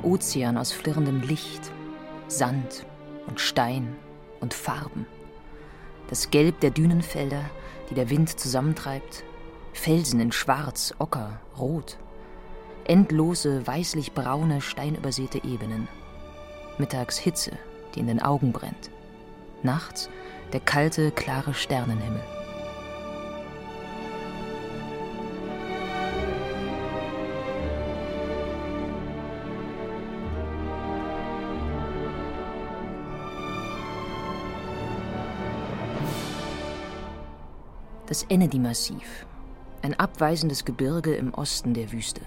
Ein Ozean aus flirrendem Licht, Sand und Stein und Farben. Das Gelb der Dünenfelder, die der Wind zusammentreibt, Felsen in Schwarz, Ocker, Rot. Endlose, weißlich-braune, steinübersäte Ebenen. Mittags Hitze, die in den Augen brennt. Nachts der kalte, klare Sternenhimmel. Das Ennedi-Massiv, ein abweisendes Gebirge im Osten der Wüste.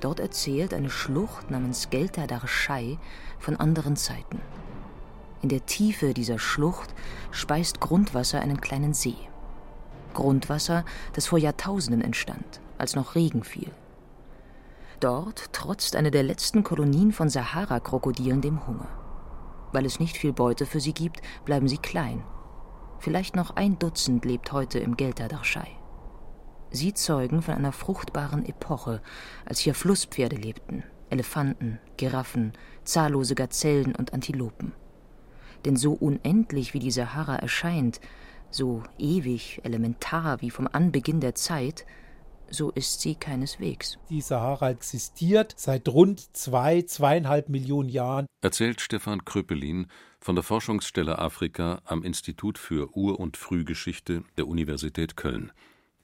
Dort erzählt eine Schlucht namens Gelta Darschai von anderen Zeiten. In der Tiefe dieser Schlucht speist Grundwasser einen kleinen See. Grundwasser, das vor Jahrtausenden entstand, als noch Regen fiel. Dort trotzt eine der letzten Kolonien von Sahara-Krokodilen dem Hunger. Weil es nicht viel Beute für sie gibt, bleiben sie klein Vielleicht noch ein Dutzend lebt heute im Gelterdachschei. Sie zeugen von einer fruchtbaren Epoche, als hier Flusspferde lebten, Elefanten, Giraffen, zahllose Gazellen und Antilopen. Denn so unendlich wie die Sahara erscheint, so ewig, elementar wie vom Anbeginn der Zeit, so ist sie keineswegs. Die Sahara existiert seit rund zwei, zweieinhalb Millionen Jahren. Erzählt Stefan Kröpelin von der Forschungsstelle Afrika am Institut für Ur- und Frühgeschichte der Universität Köln,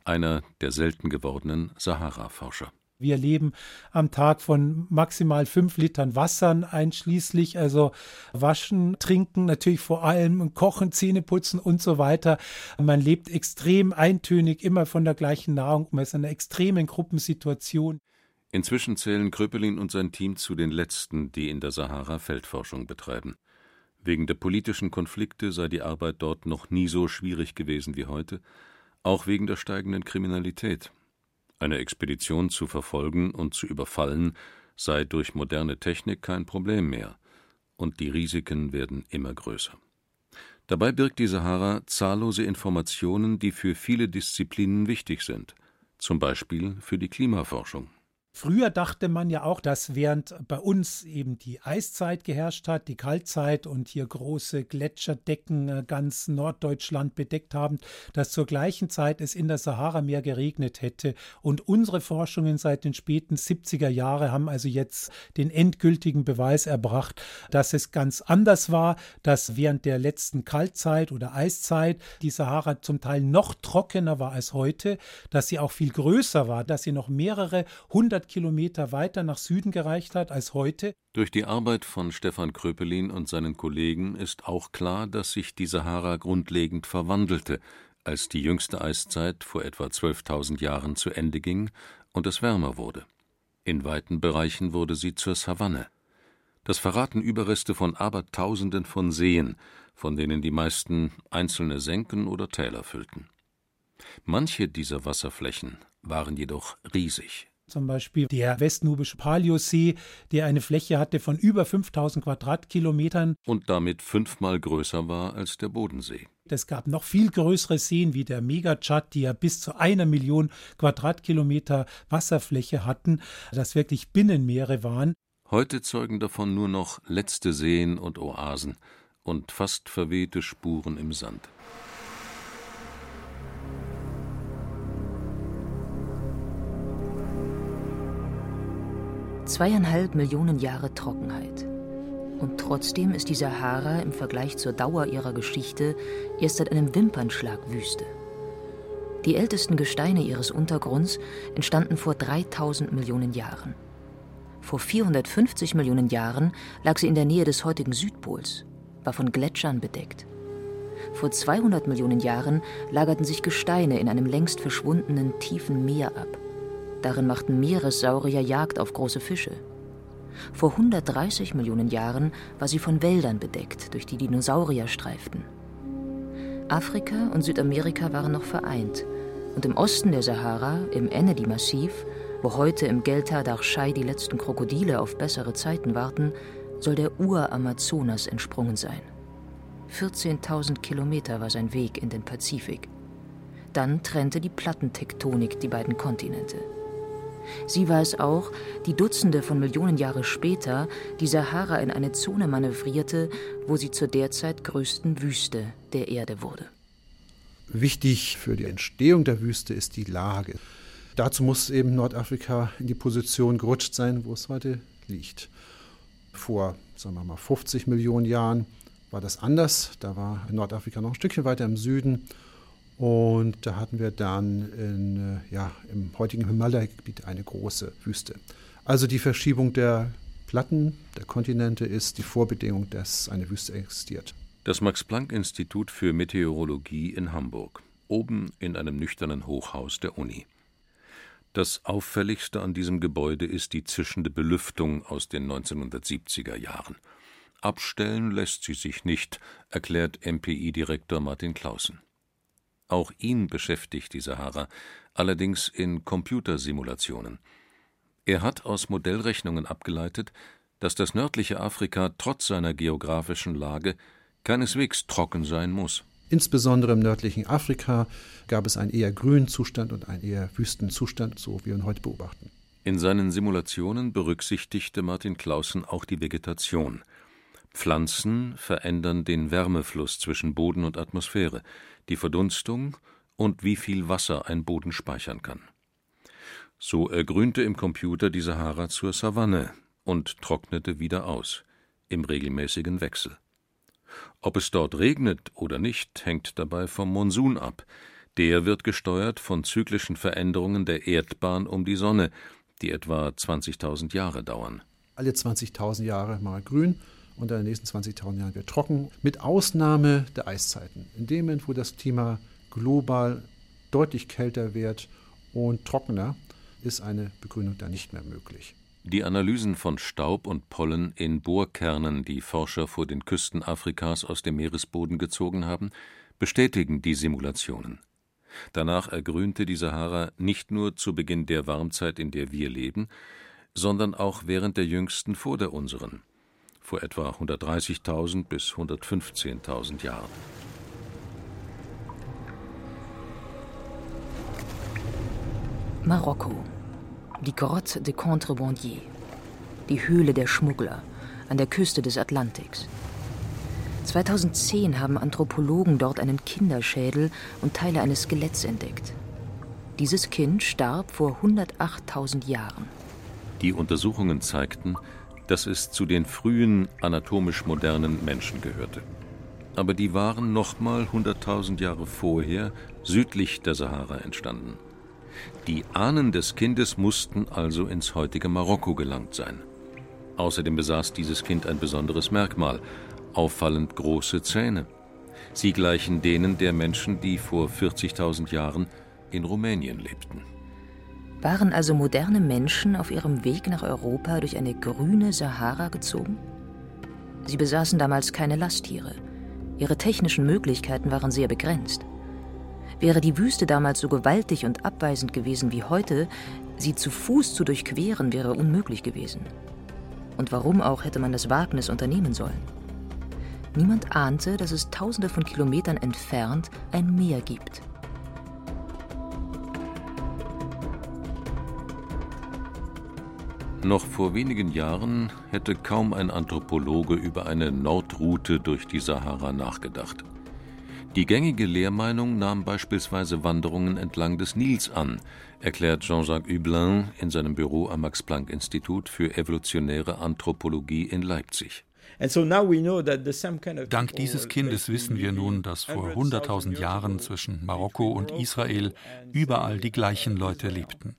einer der selten gewordenen Sahara-Forscher. Wir leben am Tag von maximal fünf Litern Wassern einschließlich, also waschen, trinken, natürlich vor allem kochen, Zähne putzen und so weiter. Man lebt extrem eintönig, immer von der gleichen Nahrung. Man ist in einer extremen Gruppensituation. Inzwischen zählen Kröpelin und sein Team zu den letzten, die in der Sahara Feldforschung betreiben. Wegen der politischen Konflikte sei die Arbeit dort noch nie so schwierig gewesen wie heute, auch wegen der steigenden Kriminalität. Eine Expedition zu verfolgen und zu überfallen sei durch moderne Technik kein Problem mehr, und die Risiken werden immer größer. Dabei birgt die Sahara zahllose Informationen, die für viele Disziplinen wichtig sind, zum Beispiel für die Klimaforschung. Früher dachte man ja auch, dass während bei uns eben die Eiszeit geherrscht hat, die Kaltzeit und hier große Gletscherdecken äh, ganz Norddeutschland bedeckt haben, dass zur gleichen Zeit es in der Sahara mehr geregnet hätte. Und unsere Forschungen seit den späten 70er Jahren haben also jetzt den endgültigen Beweis erbracht, dass es ganz anders war, dass während der letzten Kaltzeit oder Eiszeit die Sahara zum Teil noch trockener war als heute, dass sie auch viel größer war, dass sie noch mehrere hundert 100 Kilometer weiter nach Süden gereicht hat als heute. Durch die Arbeit von Stefan Kröpelin und seinen Kollegen ist auch klar, dass sich die Sahara grundlegend verwandelte, als die jüngste Eiszeit vor etwa 12.000 Jahren zu Ende ging und es wärmer wurde. In weiten Bereichen wurde sie zur Savanne. Das verraten Überreste von Abertausenden von Seen, von denen die meisten einzelne Senken oder Täler füllten. Manche dieser Wasserflächen waren jedoch riesig, zum Beispiel der westnubische Paliosee, der eine Fläche hatte von über 5000 Quadratkilometern. Und damit fünfmal größer war als der Bodensee. Es gab noch viel größere Seen wie der Megachat, die ja bis zu einer Million Quadratkilometer Wasserfläche hatten, das wirklich Binnenmeere waren. Heute zeugen davon nur noch letzte Seen und Oasen und fast verwehte Spuren im Sand. Zweieinhalb Millionen Jahre Trockenheit. Und trotzdem ist die Sahara im Vergleich zur Dauer ihrer Geschichte erst seit einem Wimpernschlag Wüste. Die ältesten Gesteine ihres Untergrunds entstanden vor 3000 Millionen Jahren. Vor 450 Millionen Jahren lag sie in der Nähe des heutigen Südpols, war von Gletschern bedeckt. Vor 200 Millionen Jahren lagerten sich Gesteine in einem längst verschwundenen tiefen Meer ab. Darin machten Meeressaurier Jagd auf große Fische. Vor 130 Millionen Jahren war sie von Wäldern bedeckt, durch die Dinosaurier streiften. Afrika und Südamerika waren noch vereint, und im Osten der Sahara, im Ennedi-Massiv, wo heute im Gelta d'Archai die letzten Krokodile auf bessere Zeiten warten, soll der Ur-Amazonas entsprungen sein. 14.000 Kilometer war sein Weg in den Pazifik. Dann trennte die Plattentektonik die beiden Kontinente. Sie war es auch, die Dutzende von Millionen Jahre später die Sahara in eine Zone manövrierte, wo sie zur derzeit größten Wüste der Erde wurde. Wichtig für die Entstehung der Wüste ist die Lage. Dazu muss eben Nordafrika in die Position gerutscht sein, wo es heute liegt. Vor, sagen wir mal, 50 Millionen Jahren war das anders. Da war Nordafrika noch ein Stückchen weiter im Süden und da hatten wir dann in, äh, ja, im heutigen Himalaya-Gebiet eine große Wüste. Also die Verschiebung der Platten der Kontinente ist die Vorbedingung, dass eine Wüste existiert. Das Max-Planck-Institut für Meteorologie in Hamburg, oben in einem nüchternen Hochhaus der Uni. Das auffälligste an diesem Gebäude ist die zischende Belüftung aus den 1970er Jahren. Abstellen lässt sie sich nicht, erklärt MPI-Direktor Martin Clausen. Auch ihn beschäftigt die Sahara, allerdings in Computersimulationen. Er hat aus Modellrechnungen abgeleitet, dass das nördliche Afrika trotz seiner geografischen Lage keineswegs trocken sein muss. Insbesondere im nördlichen Afrika gab es einen eher grünen Zustand und einen eher wüsten Zustand, so wie wir ihn heute beobachten. In seinen Simulationen berücksichtigte Martin Clausen auch die Vegetation. Pflanzen verändern den Wärmefluss zwischen Boden und Atmosphäre die Verdunstung und wie viel Wasser ein Boden speichern kann. So ergrünte im Computer die Sahara zur Savanne und trocknete wieder aus, im regelmäßigen Wechsel. Ob es dort regnet oder nicht, hängt dabei vom Monsun ab. Der wird gesteuert von zyklischen Veränderungen der Erdbahn um die Sonne, die etwa 20.000 Jahre dauern. Alle 20.000 Jahre mal grün und in den nächsten 20.000 Jahren wird trocken, mit Ausnahme der Eiszeiten. In dem Moment, wo das Klima global deutlich kälter wird und trockener, ist eine Begrünung da nicht mehr möglich. Die Analysen von Staub und Pollen in Bohrkernen, die Forscher vor den Küsten Afrikas aus dem Meeresboden gezogen haben, bestätigen die Simulationen. Danach ergrünte die Sahara nicht nur zu Beginn der Warmzeit, in der wir leben, sondern auch während der jüngsten vor der unseren vor etwa 130.000 bis 115.000 Jahren. Marokko. Die Grotte de Contrebandier. Die Höhle der Schmuggler an der Küste des Atlantiks. 2010 haben Anthropologen dort einen Kinderschädel und Teile eines Skeletts entdeckt. Dieses Kind starb vor 108.000 Jahren. Die Untersuchungen zeigten, dass es zu den frühen anatomisch modernen Menschen gehörte. Aber die waren nochmal 100.000 Jahre vorher südlich der Sahara entstanden. Die Ahnen des Kindes mussten also ins heutige Marokko gelangt sein. Außerdem besaß dieses Kind ein besonderes Merkmal, auffallend große Zähne. Sie gleichen denen der Menschen, die vor 40.000 Jahren in Rumänien lebten. Waren also moderne Menschen auf ihrem Weg nach Europa durch eine grüne Sahara gezogen? Sie besaßen damals keine Lasttiere. Ihre technischen Möglichkeiten waren sehr begrenzt. Wäre die Wüste damals so gewaltig und abweisend gewesen wie heute, sie zu Fuß zu durchqueren wäre unmöglich gewesen. Und warum auch hätte man das Wagnis unternehmen sollen? Niemand ahnte, dass es tausende von Kilometern entfernt ein Meer gibt. Noch vor wenigen Jahren hätte kaum ein Anthropologe über eine Nordroute durch die Sahara nachgedacht. Die gängige Lehrmeinung nahm beispielsweise Wanderungen entlang des Nils an, erklärt Jean-Jacques Hublin in seinem Büro am Max-Planck-Institut für evolutionäre Anthropologie in Leipzig. Dank dieses Kindes wissen wir nun, dass vor 100.000 Jahren zwischen Marokko und Israel überall die gleichen Leute lebten.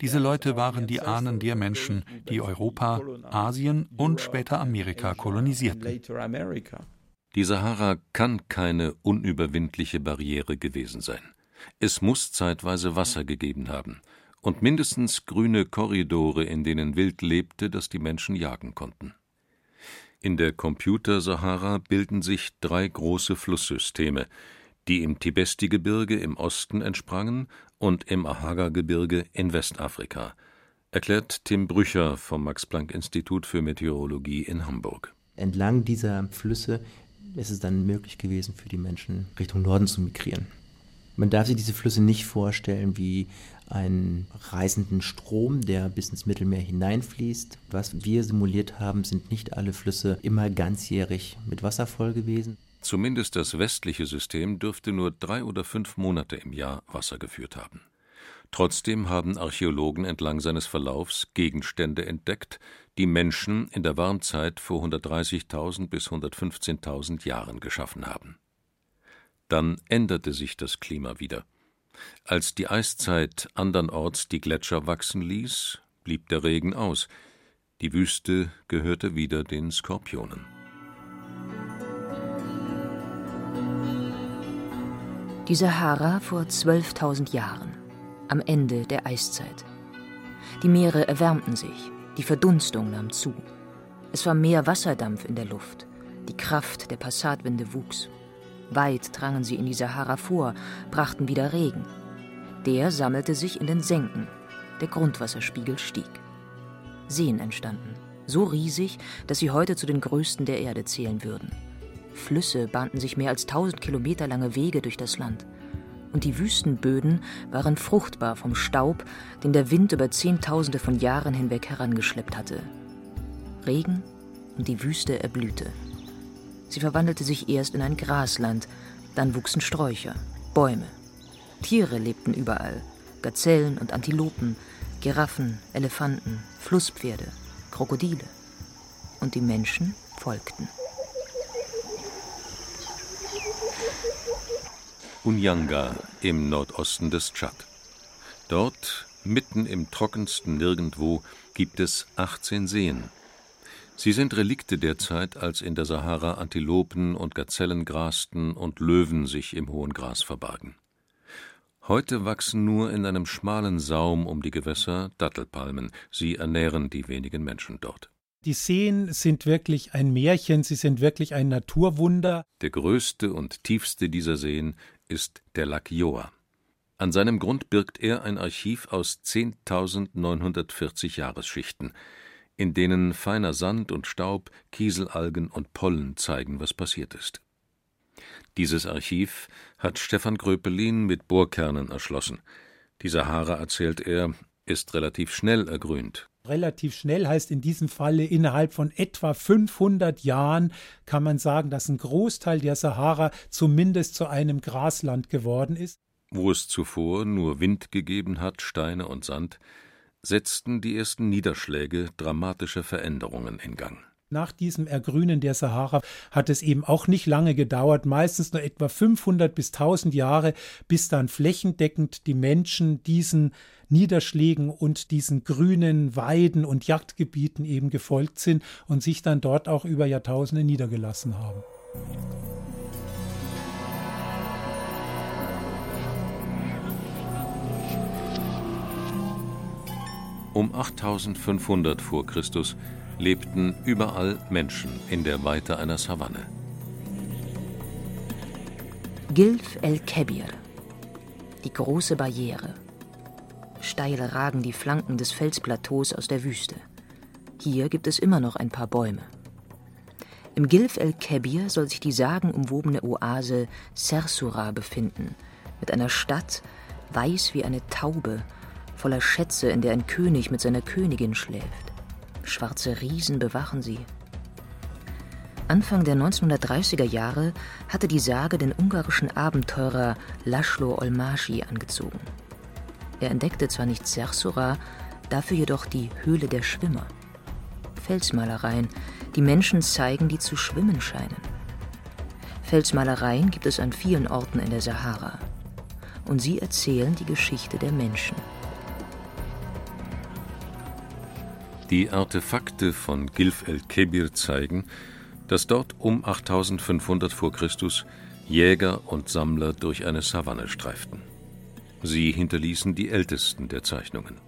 Diese Leute waren die Ahnen der Menschen, die Europa, Asien und später Amerika kolonisierten. Die Sahara kann keine unüberwindliche Barriere gewesen sein. Es muss zeitweise Wasser gegeben haben. und mindestens grüne Korridore, in denen Wild lebte, das die Menschen jagen konnten. In der Computer-Sahara bilden sich drei große Flusssysteme, die im Tibesti-Gebirge im Osten entsprangen und im Ahaga-Gebirge in Westafrika, erklärt Tim Brücher vom Max-Planck-Institut für Meteorologie in Hamburg. Entlang dieser Flüsse ist es dann möglich gewesen, für die Menschen Richtung Norden zu migrieren. Man darf sich diese Flüsse nicht vorstellen wie einen reißenden Strom, der bis ins Mittelmeer hineinfließt. Was wir simuliert haben, sind nicht alle Flüsse immer ganzjährig mit Wasser voll gewesen. Zumindest das westliche System dürfte nur drei oder fünf Monate im Jahr Wasser geführt haben. Trotzdem haben Archäologen entlang seines Verlaufs Gegenstände entdeckt, die Menschen in der Warmzeit vor 130.000 bis 115.000 Jahren geschaffen haben. Dann änderte sich das Klima wieder. Als die Eiszeit andernorts die Gletscher wachsen ließ, blieb der Regen aus. Die Wüste gehörte wieder den Skorpionen. Die Sahara vor 12.000 Jahren, am Ende der Eiszeit. Die Meere erwärmten sich, die Verdunstung nahm zu. Es war mehr Wasserdampf in der Luft, die Kraft der Passatwinde wuchs. Weit drangen sie in die Sahara vor, brachten wieder Regen. Der sammelte sich in den Senken. Der Grundwasserspiegel stieg. Seen entstanden, so riesig, dass sie heute zu den größten der Erde zählen würden. Flüsse bahnten sich mehr als tausend Kilometer lange Wege durch das Land. Und die Wüstenböden waren fruchtbar vom Staub, den der Wind über Zehntausende von Jahren hinweg herangeschleppt hatte. Regen und die Wüste erblühte. Sie verwandelte sich erst in ein Grasland, dann wuchsen Sträucher, Bäume. Tiere lebten überall, Gazellen und Antilopen, Giraffen, Elefanten, Flusspferde, Krokodile. Und die Menschen folgten. Unyanga im Nordosten des Tschad. Dort, mitten im trockensten Nirgendwo, gibt es 18 Seen, Sie sind Relikte der Zeit, als in der Sahara Antilopen und Gazellen grasten und Löwen sich im hohen Gras verbargen. Heute wachsen nur in einem schmalen Saum um die Gewässer Dattelpalmen, sie ernähren die wenigen Menschen dort. Die Seen sind wirklich ein Märchen, sie sind wirklich ein Naturwunder. Der größte und tiefste dieser Seen ist der Lac Joa. An seinem Grund birgt er ein Archiv aus 10.940 Jahresschichten, in denen feiner Sand und Staub, Kieselalgen und Pollen zeigen, was passiert ist. Dieses Archiv hat Stefan Gröpelin mit Bohrkernen erschlossen. Die Sahara, erzählt er, ist relativ schnell ergrünt. Relativ schnell heißt in diesem Falle innerhalb von etwa 500 Jahren kann man sagen, dass ein Großteil der Sahara zumindest zu einem Grasland geworden ist. Wo es zuvor nur Wind gegeben hat, Steine und Sand, setzten die ersten Niederschläge dramatische Veränderungen in Gang. Nach diesem Ergrünen der Sahara hat es eben auch nicht lange gedauert, meistens nur etwa 500 bis 1000 Jahre, bis dann flächendeckend die Menschen diesen Niederschlägen und diesen grünen Weiden und Jagdgebieten eben gefolgt sind und sich dann dort auch über Jahrtausende niedergelassen haben. Um 8500 vor Christus lebten überall Menschen in der Weite einer Savanne. Gilf el-Kebir, die große Barriere. Steil ragen die Flanken des Felsplateaus aus der Wüste. Hier gibt es immer noch ein paar Bäume. Im Gilf el-Kebir soll sich die sagenumwobene Oase Sersura befinden, mit einer Stadt, weiß wie eine Taube, voller Schätze, in der ein König mit seiner Königin schläft. Schwarze Riesen bewachen sie. Anfang der 1930er Jahre hatte die Sage den ungarischen Abenteurer Laszlo Olmásy angezogen. Er entdeckte zwar nicht Sersura, dafür jedoch die Höhle der Schwimmer. Felsmalereien, die Menschen zeigen, die zu schwimmen scheinen. Felsmalereien gibt es an vielen Orten in der Sahara. Und sie erzählen die Geschichte der Menschen. Die Artefakte von Gilf el-Kebir zeigen, dass dort um 8500 vor Christus Jäger und Sammler durch eine Savanne streiften. Sie hinterließen die ältesten der Zeichnungen.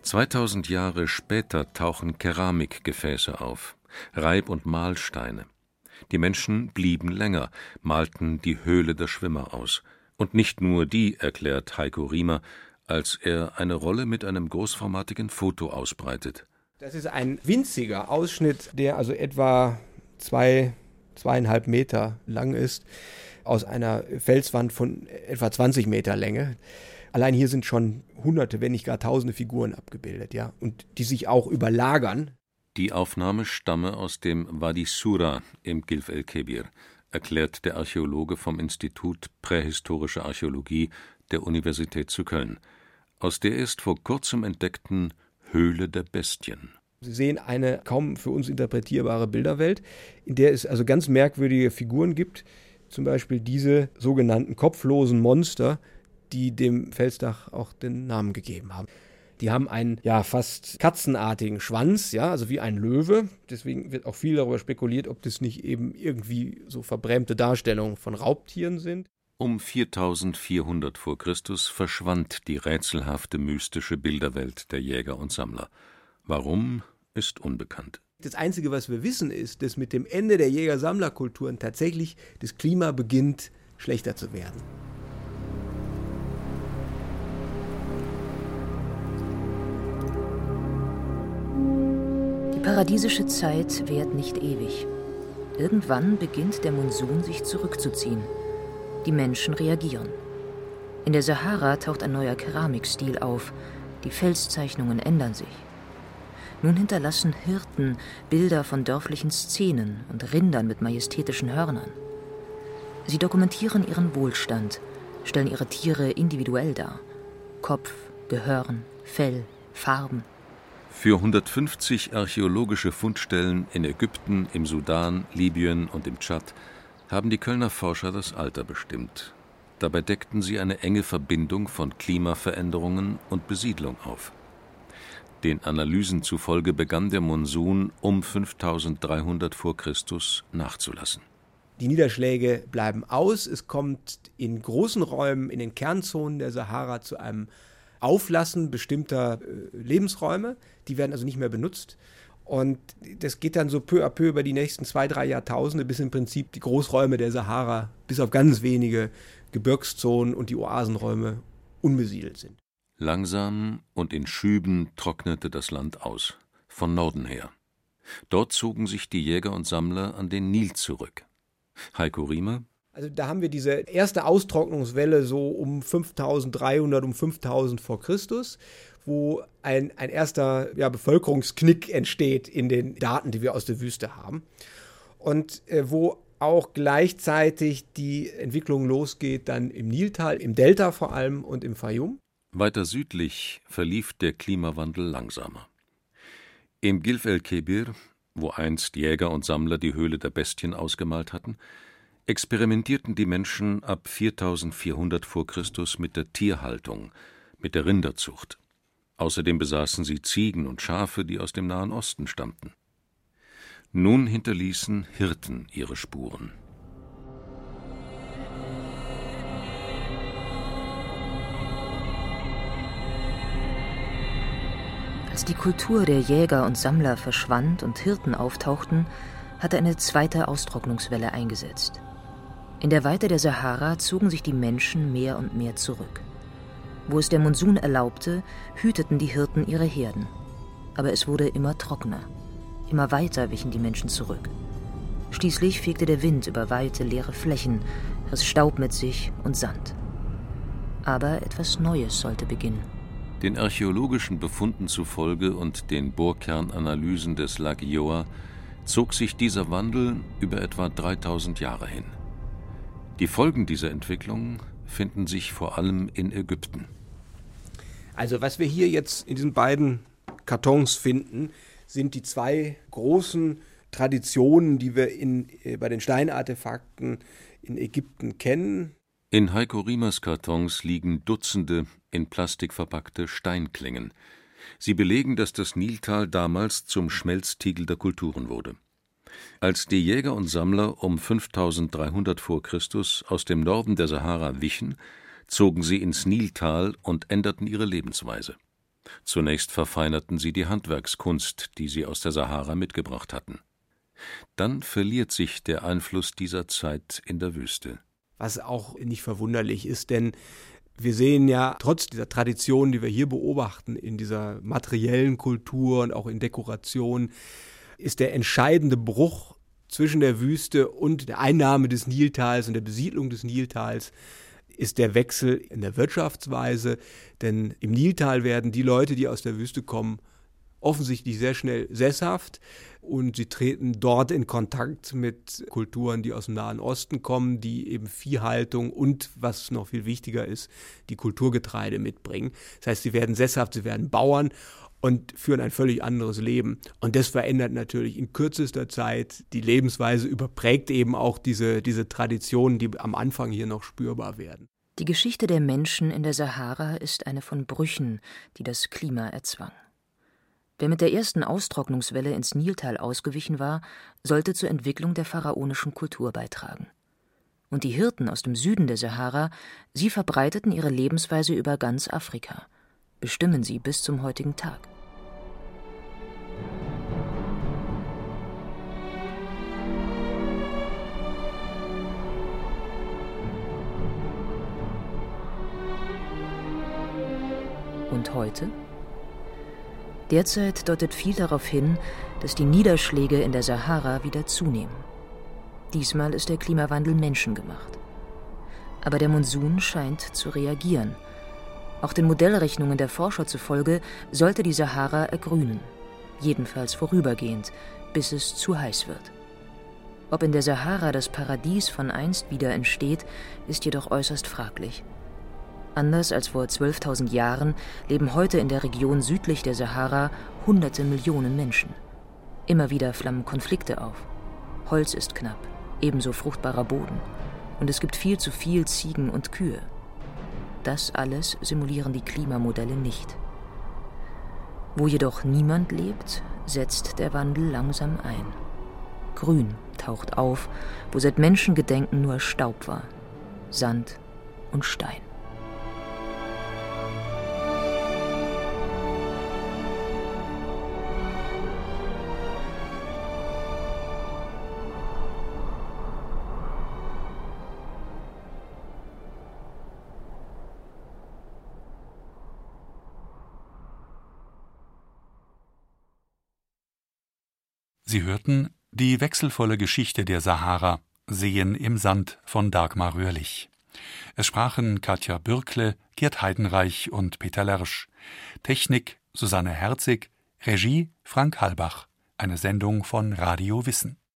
2000 Jahre später tauchen Keramikgefäße auf, Reib- und Mahlsteine. Die Menschen blieben länger, malten die Höhle der Schwimmer aus. Und nicht nur die, erklärt Heiko Riemer, als er eine Rolle mit einem großformatigen Foto ausbreitet. Das ist ein winziger Ausschnitt, der also etwa zwei, zweieinhalb Meter lang ist, aus einer Felswand von etwa 20 Meter Länge. Allein hier sind schon hunderte, wenn nicht gar tausende Figuren abgebildet, ja, und die sich auch überlagern. Die Aufnahme stamme aus dem Wadi Sura im Gilf el-Kebir, erklärt der Archäologe vom Institut Prähistorische Archäologie der Universität zu Köln, aus der erst vor kurzem entdeckten Höhle der Bestien. Sie sehen eine kaum für uns interpretierbare Bilderwelt, in der es also ganz merkwürdige Figuren gibt, zum Beispiel diese sogenannten kopflosen Monster, die dem Felsdach auch den Namen gegeben haben. Die haben einen ja fast katzenartigen Schwanz, ja, also wie ein Löwe. Deswegen wird auch viel darüber spekuliert, ob das nicht eben irgendwie so verbrämte Darstellungen von Raubtieren sind. Um 4400 vor Christus verschwand die rätselhafte mystische Bilderwelt der Jäger und Sammler. Warum ist unbekannt. Das Einzige, was wir wissen, ist, dass mit dem Ende der Jäger-Sammler-Kulturen tatsächlich das Klima beginnt, schlechter zu werden. paradiesische Zeit währt nicht ewig. Irgendwann beginnt der Monsun sich zurückzuziehen. Die Menschen reagieren. In der Sahara taucht ein neuer Keramikstil auf. Die Felszeichnungen ändern sich. Nun hinterlassen Hirten Bilder von dörflichen Szenen und Rindern mit majestätischen Hörnern. Sie dokumentieren ihren Wohlstand, stellen ihre Tiere individuell dar. Kopf, Gehörn, Fell, Farben. Für 150 archäologische Fundstellen in Ägypten, im Sudan, Libyen und im Tschad haben die Kölner Forscher das Alter bestimmt. Dabei deckten sie eine enge Verbindung von Klimaveränderungen und Besiedlung auf. Den Analysen zufolge begann der Monsun um 5300 vor Christus nachzulassen. Die Niederschläge bleiben aus. Es kommt in großen Räumen, in den Kernzonen der Sahara zu einem Auflassen bestimmter äh, Lebensräume. Die werden also nicht mehr benutzt. Und das geht dann so peu à peu über die nächsten zwei, drei Jahrtausende, bis im Prinzip die Großräume der Sahara, bis auf ganz wenige Gebirgszonen und die Oasenräume unbesiedelt sind. Langsam und in Schüben trocknete das Land aus, von Norden her. Dort zogen sich die Jäger und Sammler an den Nil zurück. Heiko Riemer also da haben wir diese erste Austrocknungswelle so um 5300, um 5000 vor Christus, wo ein, ein erster ja, Bevölkerungsknick entsteht in den Daten, die wir aus der Wüste haben. Und äh, wo auch gleichzeitig die Entwicklung losgeht, dann im Niltal, im Delta vor allem und im Fayum. Weiter südlich verlief der Klimawandel langsamer. Im Gilf el-Kebir, wo einst Jäger und Sammler die Höhle der Bestien ausgemalt hatten, experimentierten die Menschen ab 4400 vor Christus mit der Tierhaltung, mit der Rinderzucht. Außerdem besaßen sie Ziegen und Schafe, die aus dem Nahen Osten stammten. Nun hinterließen Hirten ihre Spuren. Als die Kultur der Jäger und Sammler verschwand und Hirten auftauchten, hatte eine zweite Austrocknungswelle eingesetzt. In der Weite der Sahara zogen sich die Menschen mehr und mehr zurück. Wo es der Monsun erlaubte, hüteten die Hirten ihre Herden. Aber es wurde immer trockener. Immer weiter wichen die Menschen zurück. Schließlich fegte der Wind über weite, leere Flächen, riss Staub mit sich und Sand. Aber etwas Neues sollte beginnen. Den archäologischen Befunden zufolge und den Bohrkernanalysen des Lagioa zog sich dieser Wandel über etwa 3000 Jahre hin. Die Folgen dieser Entwicklung finden sich vor allem in Ägypten. Also was wir hier jetzt in diesen beiden Kartons finden, sind die zwei großen Traditionen, die wir in, äh, bei den Steinartefakten in Ägypten kennen. In Heiko Riemers Kartons liegen Dutzende in Plastik verpackte Steinklingen. Sie belegen, dass das Niltal damals zum Schmelztiegel der Kulturen wurde. Als die Jäger und Sammler um 5300 vor Christus aus dem Norden der Sahara wichen, zogen sie ins Niltal und änderten ihre Lebensweise. Zunächst verfeinerten sie die Handwerkskunst, die sie aus der Sahara mitgebracht hatten. Dann verliert sich der Einfluss dieser Zeit in der Wüste. Was auch nicht verwunderlich ist, denn wir sehen ja trotz dieser Tradition, die wir hier beobachten, in dieser materiellen Kultur und auch in Dekoration, ist der entscheidende Bruch zwischen der Wüste und der Einnahme des Niltals und der Besiedlung des Niltals ist der Wechsel in der Wirtschaftsweise, denn im Niltal werden die Leute, die aus der Wüste kommen, offensichtlich sehr schnell sesshaft und sie treten dort in Kontakt mit Kulturen, die aus dem Nahen Osten kommen, die eben Viehhaltung und, was noch viel wichtiger ist, die Kulturgetreide mitbringen. Das heißt, sie werden sesshaft, sie werden Bauern und führen ein völlig anderes Leben. Und das verändert natürlich in kürzester Zeit die Lebensweise, überprägt eben auch diese, diese Traditionen, die am Anfang hier noch spürbar werden. Die Geschichte der Menschen in der Sahara ist eine von Brüchen, die das Klima erzwang. Wer mit der ersten Austrocknungswelle ins Niltal ausgewichen war, sollte zur Entwicklung der pharaonischen Kultur beitragen. Und die Hirten aus dem Süden der Sahara, sie verbreiteten ihre Lebensweise über ganz Afrika, bestimmen sie bis zum heutigen Tag. Und heute? Derzeit deutet viel darauf hin, dass die Niederschläge in der Sahara wieder zunehmen. Diesmal ist der Klimawandel menschengemacht. Aber der Monsun scheint zu reagieren. Auch den Modellrechnungen der Forscher zufolge sollte die Sahara ergrünen, jedenfalls vorübergehend, bis es zu heiß wird. Ob in der Sahara das Paradies von einst wieder entsteht, ist jedoch äußerst fraglich. Anders als vor 12.000 Jahren leben heute in der Region südlich der Sahara hunderte Millionen Menschen. Immer wieder flammen Konflikte auf. Holz ist knapp, ebenso fruchtbarer Boden. Und es gibt viel zu viel Ziegen und Kühe. Das alles simulieren die Klimamodelle nicht. Wo jedoch niemand lebt, setzt der Wandel langsam ein. Grün taucht auf, wo seit Menschengedenken nur Staub war, Sand und Stein. Sie hörten die wechselvolle Geschichte der Sahara, Sehen im Sand von Dagmar Röhrlich. Es sprachen Katja Bürkle, Gerd Heidenreich und Peter Lersch. Technik Susanne Herzig, Regie Frank Halbach. Eine Sendung von Radio Wissen.